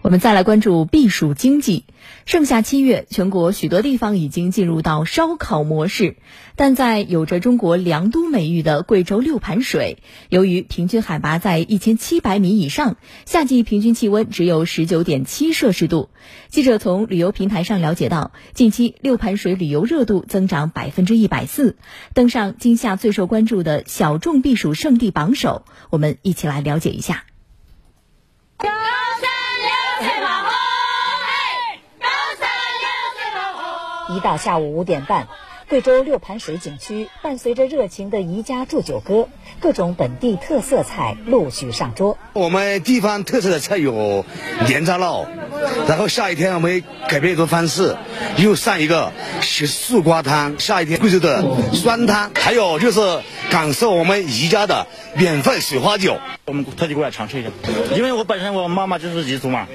我们再来关注避暑经济。盛夏七月，全国许多地方已经进入到烧烤模式，但在有着中国凉都美誉的贵州六盘水，由于平均海拔在一千七百米以上，夏季平均气温只有十九点七摄氏度。记者从旅游平台上了解到，近期六盘水旅游热度增长百分之一百四，登上今夏最受关注的小众避暑胜地榜首。我们一起来了解一下。一到下午五点半，贵州六盘水景区伴随着热情的宜家祝酒歌，各种本地特色菜陆续上桌。我们地方特色的菜有年扎烙，然后下一天我们改变一种方式，又上一个石素瓜汤，下一天贵州的酸汤，还有就是感受我们宜家的免费水花酒。我们特地过来尝试一下，因为我本身我妈妈就是彝族嘛，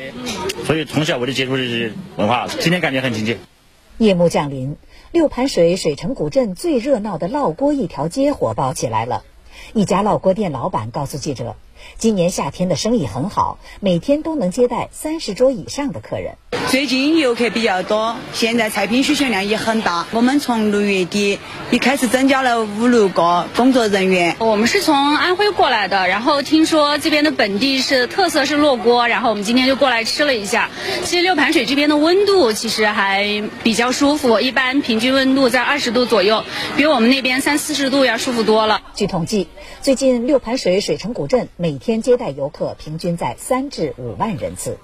所以从小我就接触这些文化，今天感觉很亲切。夜幕降临，六盘水水城古镇最热闹的烙锅一条街火爆起来了。一家烙锅店老板告诉记者。今年夏天的生意很好，每天都能接待三十桌以上的客人。最近游客比较多，现在菜品需求量也很大。我们从六月底一开始增加了五六个工作人员。我们是从安徽过来的，然后听说这边的本地是特色是烙锅，然后我们今天就过来吃了一下。其实六盘水这边的温度其实还比较舒服，一般平均温度在二十度左右，比我们那边三四十度要舒服多了。据统计，最近六盘水水城古镇每每天接待游客平均在三至五万人次。